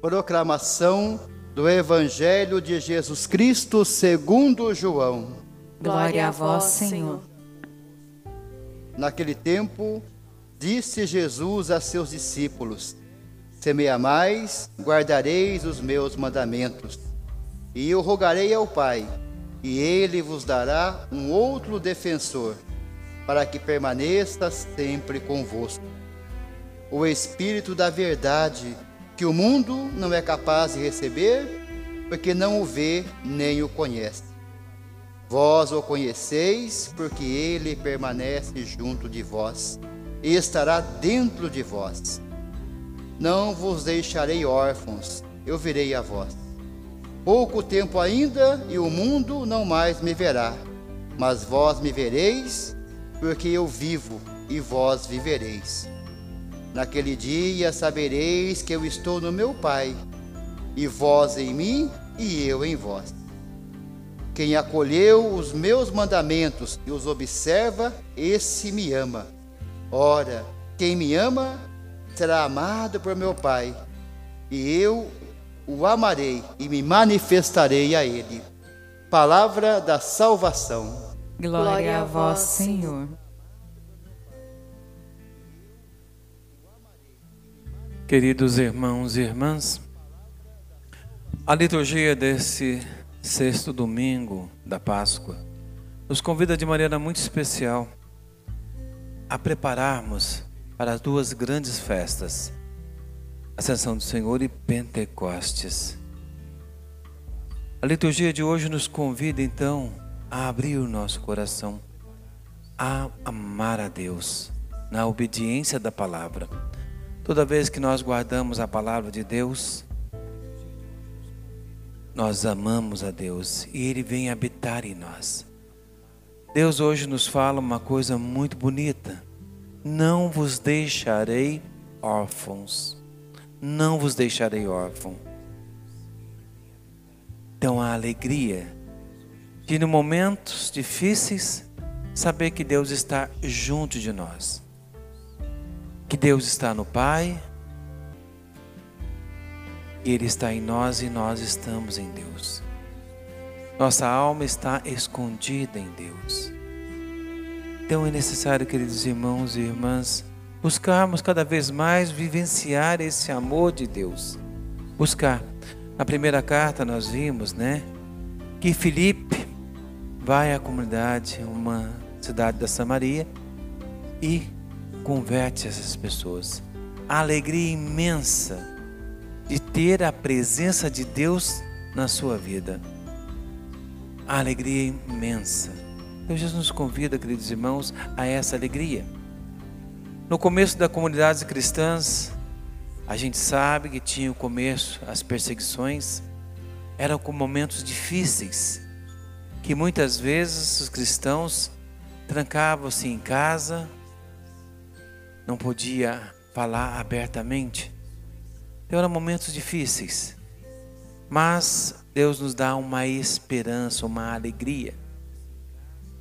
Proclamação do Evangelho de Jesus Cristo segundo João. Glória a vós, Senhor. Naquele tempo, disse Jesus a seus discípulos: Se me amais, guardareis os meus mandamentos. E eu rogarei ao Pai, e ele vos dará um outro defensor, para que permaneça sempre convosco. O Espírito da Verdade, que o mundo não é capaz de receber, porque não o vê nem o conhece. Vós o conheceis, porque ele permanece junto de vós e estará dentro de vós. Não vos deixarei órfãos, eu virei a vós. Pouco tempo ainda e o mundo não mais me verá, mas vós me vereis, porque eu vivo e vós vivereis. Naquele dia sabereis que eu estou no meu Pai, e vós em mim e eu em vós. Quem acolheu os meus mandamentos e os observa, esse me ama. Ora, quem me ama será amado por meu Pai, e eu o amarei e me manifestarei a ele. Palavra da salvação. Glória a vós, Senhor. Queridos irmãos e irmãs, a liturgia desse sexto domingo da Páscoa, nos convida de maneira muito especial a prepararmos para as duas grandes festas, Ascensão do Senhor e Pentecostes. A liturgia de hoje nos convida então a abrir o nosso coração, a amar a Deus na obediência da palavra. Toda vez que nós guardamos a palavra de Deus, nós amamos a Deus e Ele vem habitar em nós. Deus hoje nos fala uma coisa muito bonita: não vos deixarei órfãos, não vos deixarei órfão. Então a alegria de, em momentos difíceis, saber que Deus está junto de nós, que Deus está no Pai, ele está em nós e nós estamos em Deus. Nossa alma está escondida em Deus. Então é necessário, queridos irmãos e irmãs, buscarmos cada vez mais vivenciar esse amor de Deus. Buscar. Na primeira carta nós vimos, né, que Filipe vai à comunidade, uma cidade da Samaria, e converte essas pessoas. A alegria imensa de ter a presença de Deus na sua vida. A alegria imensa. Então Jesus nos convida, queridos irmãos, a essa alegria. No começo das comunidades cristãs, a gente sabe que tinha o começo, as perseguições, eram com momentos difíceis, que muitas vezes os cristãos trancavam-se em casa, não podia falar abertamente. Então eram momentos difíceis, mas Deus nos dá uma esperança, uma alegria.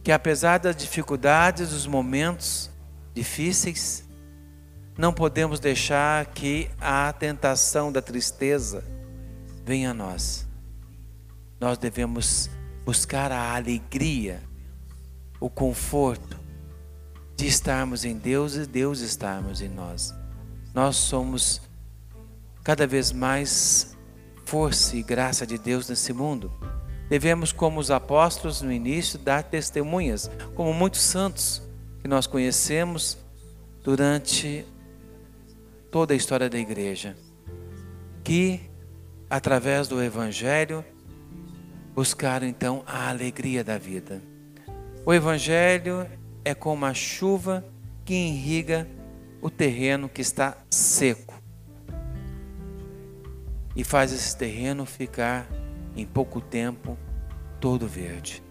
Que apesar das dificuldades, dos momentos difíceis, não podemos deixar que a tentação da tristeza venha a nós. Nós devemos buscar a alegria, o conforto de estarmos em Deus e Deus estarmos em nós. Nós somos cada vez mais força e graça de Deus nesse mundo. Devemos, como os apóstolos no início, dar testemunhas, como muitos santos que nós conhecemos durante toda a história da igreja, que através do Evangelho buscaram então a alegria da vida. O Evangelho é como a chuva que irriga o terreno que está seco e faz esse terreno ficar em pouco tempo todo verde,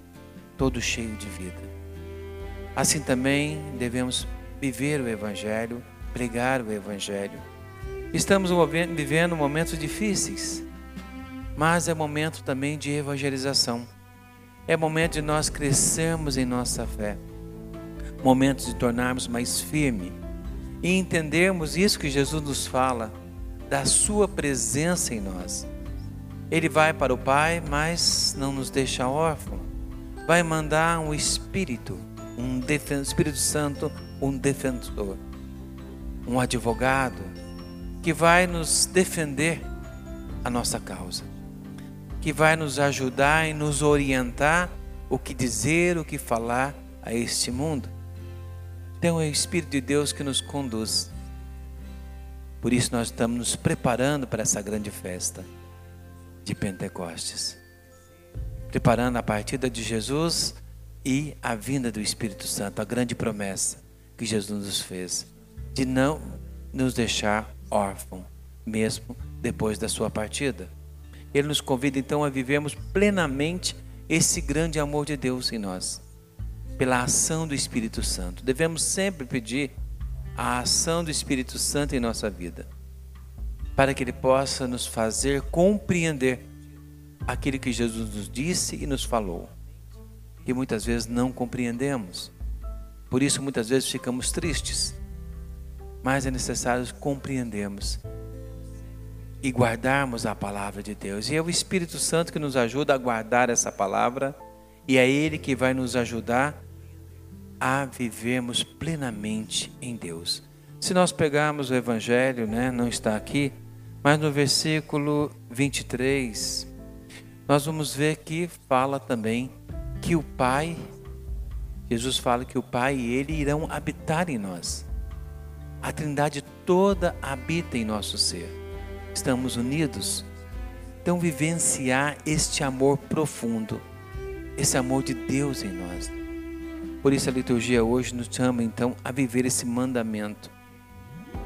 todo cheio de vida. Assim também devemos viver o Evangelho, pregar o Evangelho. Estamos vivendo momentos difíceis, mas é momento também de evangelização. É momento de nós crescermos em nossa fé, momento de tornarmos mais firme e entendermos isso que Jesus nos fala da Sua presença em nós. Ele vai para o Pai, mas não nos deixa órfãos. Vai mandar um Espírito, um Espírito Santo, um defensor, um advogado, que vai nos defender a nossa causa, que vai nos ajudar e nos orientar o que dizer, o que falar a este mundo. Então é o Espírito de Deus que nos conduz. Por isso nós estamos nos preparando para essa grande festa de Pentecostes. Preparando a partida de Jesus e a vinda do Espírito Santo, a grande promessa que Jesus nos fez de não nos deixar órfãos, mesmo depois da sua partida. Ele nos convida então a vivermos plenamente esse grande amor de Deus em nós, pela ação do Espírito Santo. Devemos sempre pedir a ação do Espírito Santo em nossa vida, para que ele possa nos fazer compreender aquilo que Jesus nos disse e nos falou, que muitas vezes não compreendemos. Por isso, muitas vezes ficamos tristes, mas é necessário compreendermos e guardarmos a palavra de Deus. E é o Espírito Santo que nos ajuda a guardar essa palavra, e é Ele que vai nos ajudar a vivermos plenamente em Deus. Se nós pegarmos o Evangelho, né, não está aqui, mas no versículo 23, nós vamos ver que fala também que o Pai, Jesus fala que o Pai e Ele irão habitar em nós. A Trindade toda habita em nosso ser. Estamos unidos. Então, vivenciar este amor profundo, esse amor de Deus em nós. Por isso a liturgia hoje nos chama então a viver esse mandamento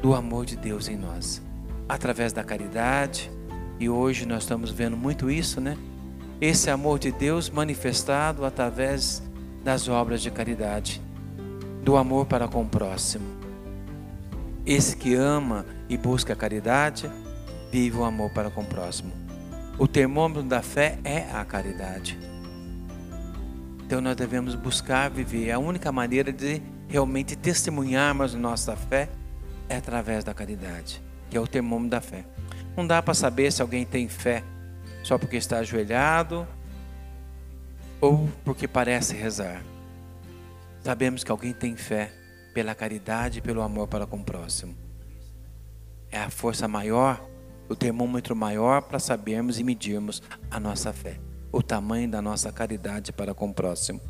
do amor de Deus em nós, através da caridade. E hoje nós estamos vendo muito isso, né? Esse amor de Deus manifestado através das obras de caridade, do amor para com o próximo. Esse que ama e busca a caridade, vive o amor para com o próximo. O termômetro da fé é a caridade. Então nós devemos buscar viver. A única maneira de realmente testemunharmos nossa fé é através da caridade, que é o termômetro da fé. Não dá para saber se alguém tem fé só porque está ajoelhado ou porque parece rezar. Sabemos que alguém tem fé pela caridade e pelo amor para com o próximo. É a força maior, o termômetro maior para sabermos e medirmos a nossa fé o tamanho da nossa caridade para com o próximo.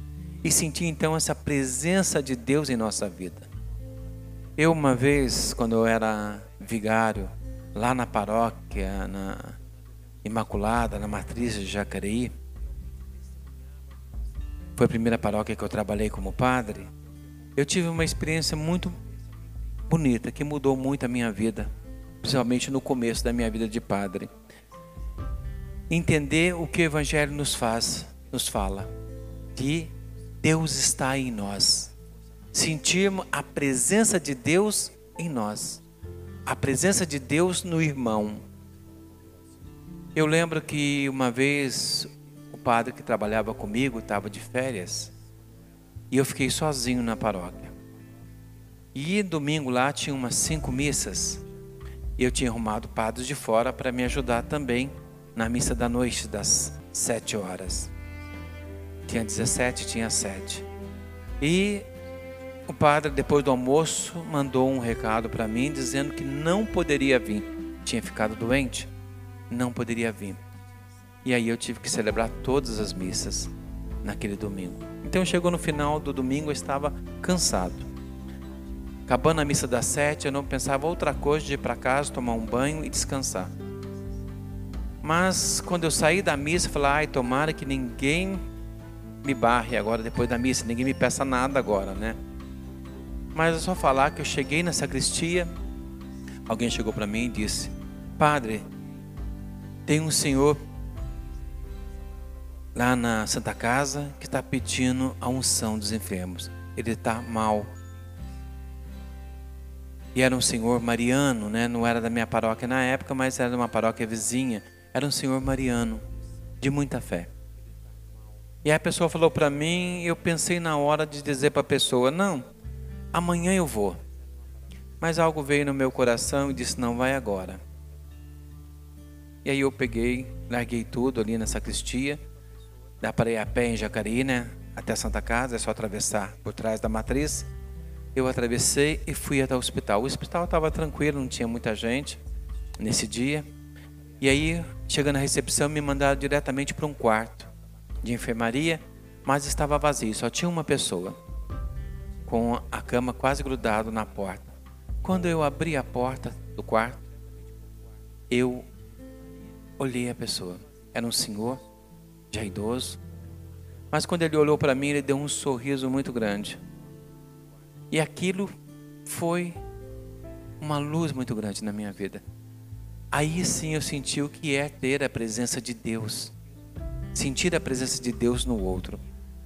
E sentir então essa presença de Deus em nossa vida. Eu, uma vez, quando eu era vigário, lá na paróquia, na Imaculada, na Matriz de Jacareí, foi a primeira paróquia que eu trabalhei como padre. Eu tive uma experiência muito bonita, que mudou muito a minha vida, principalmente no começo da minha vida de padre entender o que o Evangelho nos faz, nos fala, que Deus está em nós, sentirmos a presença de Deus em nós, a presença de Deus no irmão. Eu lembro que uma vez o padre que trabalhava comigo estava de férias e eu fiquei sozinho na paróquia. E domingo lá tinha umas cinco missas e eu tinha arrumado padres de fora para me ajudar também na missa da noite das sete horas. Tinha 17, tinha sete. E o padre, depois do almoço, mandou um recado para mim dizendo que não poderia vir. Tinha ficado doente, não poderia vir. E aí eu tive que celebrar todas as missas naquele domingo. Então chegou no final do domingo, eu estava cansado. Acabando a missa das sete, eu não pensava outra coisa de ir para casa, tomar um banho e descansar. Mas quando eu saí da missa, falei, ai, tomara que ninguém me barre agora depois da missa, ninguém me peça nada agora, né? Mas é só falar que eu cheguei na sacristia, alguém chegou para mim e disse: Padre, tem um senhor lá na Santa Casa que está pedindo a unção dos enfermos. Ele está mal. E era um senhor mariano, né? Não era da minha paróquia na época, mas era de uma paróquia vizinha era um senhor mariano, de muita fé. E a pessoa falou para mim, eu pensei na hora de dizer para a pessoa: não, amanhã eu vou. Mas algo veio no meu coração e disse: não, vai agora. E aí eu peguei, larguei tudo ali na sacristia. Dá para ir a pé em Jacareí, né? Até Santa Casa, é só atravessar por trás da matriz. Eu atravessei e fui até o hospital. O hospital estava tranquilo, não tinha muita gente nesse dia. E aí, chegando na recepção, me mandaram diretamente para um quarto de enfermaria, mas estava vazio, só tinha uma pessoa com a cama quase grudado na porta. Quando eu abri a porta do quarto, eu olhei a pessoa. Era um senhor, já idoso, mas quando ele olhou para mim, ele deu um sorriso muito grande. E aquilo foi uma luz muito grande na minha vida. Aí sim eu senti o que é ter a presença de Deus. Sentir a presença de Deus no outro.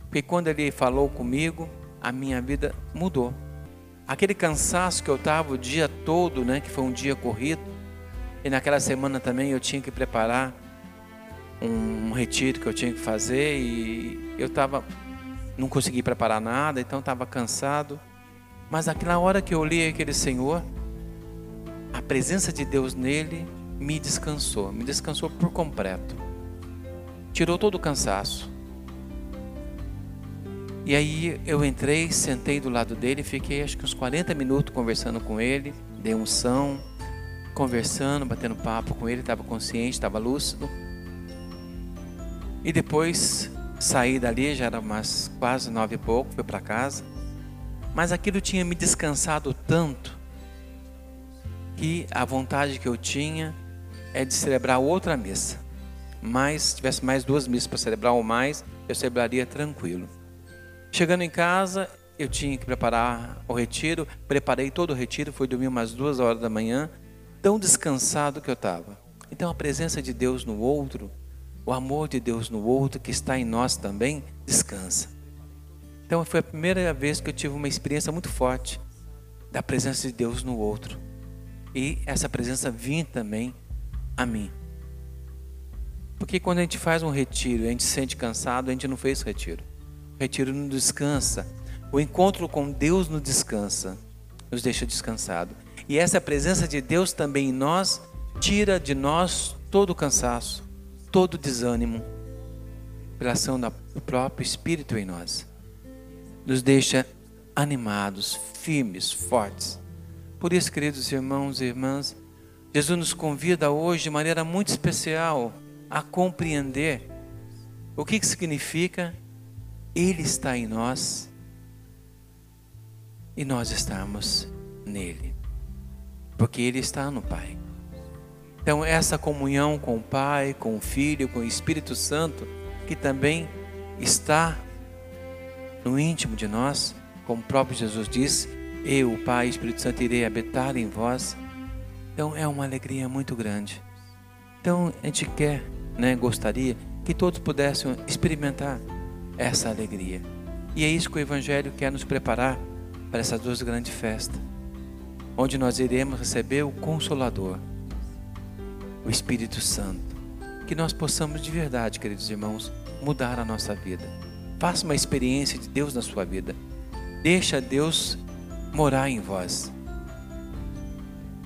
Porque quando ele falou comigo, a minha vida mudou. Aquele cansaço que eu estava o dia todo, né, que foi um dia corrido, e naquela semana também eu tinha que preparar um, um retiro que eu tinha que fazer e eu estava não consegui preparar nada, então estava cansado. Mas naquela hora que eu li aquele Senhor, a presença de Deus nele me descansou, me descansou por completo. Tirou todo o cansaço. E aí eu entrei, sentei do lado dele, fiquei acho que uns 40 minutos conversando com ele, dei um som, conversando, batendo papo com ele, estava consciente, estava lúcido. E depois saí dali, já era umas quase nove e pouco, fui para casa. Mas aquilo tinha me descansado tanto que a vontade que eu tinha é de celebrar outra missa. Mas se tivesse mais duas missas para celebrar ou mais, eu celebraria tranquilo. Chegando em casa, eu tinha que preparar o retiro, preparei todo o retiro, fui dormir umas duas horas da manhã, tão descansado que eu estava. Então a presença de Deus no outro, o amor de Deus no outro que está em nós também, descansa. Então foi a primeira vez que eu tive uma experiência muito forte da presença de Deus no outro. E essa presença vinha também a mim. Porque quando a gente faz um retiro a gente se sente cansado, a gente não fez retiro. O retiro não descansa. O encontro com Deus não descansa, nos deixa descansado. E essa presença de Deus também em nós tira de nós todo o cansaço, todo o desânimo, pela ação do próprio Espírito em nós nos deixa animados, firmes, fortes. Por isso, queridos irmãos e irmãs, Jesus nos convida hoje de maneira muito especial a compreender o que, que significa Ele está em nós e nós estamos nele, porque Ele está no Pai. Então, essa comunhão com o Pai, com o Filho, com o Espírito Santo, que também está no íntimo de nós, como o próprio Jesus disse, eu, o Pai e o Espírito Santo, irei habitar em vós. Então é uma alegria muito grande. Então a gente quer, né, gostaria que todos pudessem experimentar essa alegria. E é isso que o Evangelho quer nos preparar para essas duas grandes festas, onde nós iremos receber o Consolador, o Espírito Santo. Que nós possamos de verdade, queridos irmãos, mudar a nossa vida Faça uma experiência de Deus na sua vida. Deixa Deus morar em vós.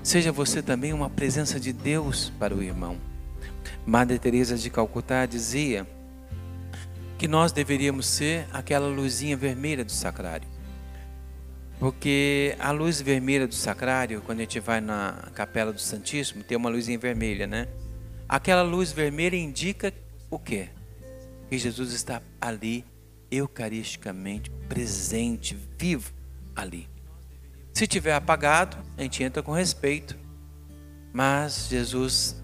Seja você também uma presença de Deus para o irmão. Madre Teresa de Calcutá dizia que nós deveríamos ser aquela luzinha vermelha do sacrário. Porque a luz vermelha do sacrário, quando a gente vai na capela do Santíssimo, tem uma luzinha vermelha, né? Aquela luz vermelha indica o quê? Que Jesus está ali eucaristicamente presente, vivo ali. Se tiver apagado, a gente entra com respeito, mas Jesus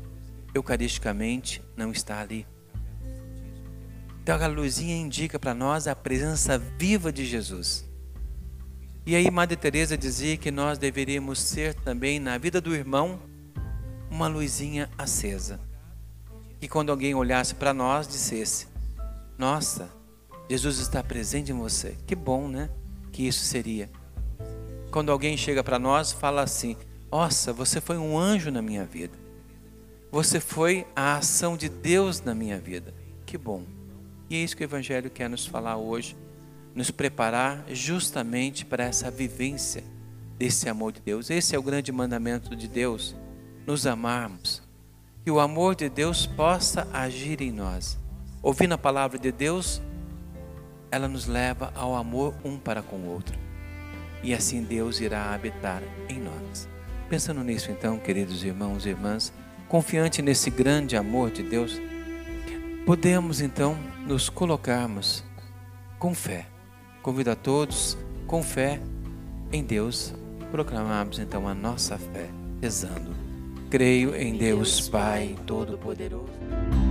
eucaristicamente não está ali. Então a luzinha indica para nós a presença viva de Jesus. E aí Madre Teresa dizia que nós deveríamos ser também na vida do irmão uma luzinha acesa. Que quando alguém olhasse para nós dissesse: "Nossa, Jesus está presente em você. Que bom, né? Que isso seria. Quando alguém chega para nós, fala assim: Nossa, você foi um anjo na minha vida. Você foi a ação de Deus na minha vida. Que bom. E é isso que o Evangelho quer nos falar hoje, nos preparar justamente para essa vivência desse amor de Deus. Esse é o grande mandamento de Deus, nos amarmos. Que o amor de Deus possa agir em nós. Ouvindo a palavra de Deus, ela nos leva ao amor um para com o outro. E assim Deus irá habitar em nós. Pensando nisso, então, queridos irmãos e irmãs, confiante nesse grande amor de Deus, podemos então nos colocarmos com fé. Convido a todos, com fé em Deus, proclamarmos então a nossa fé, rezando. Creio em Deus Pai Todo-Poderoso.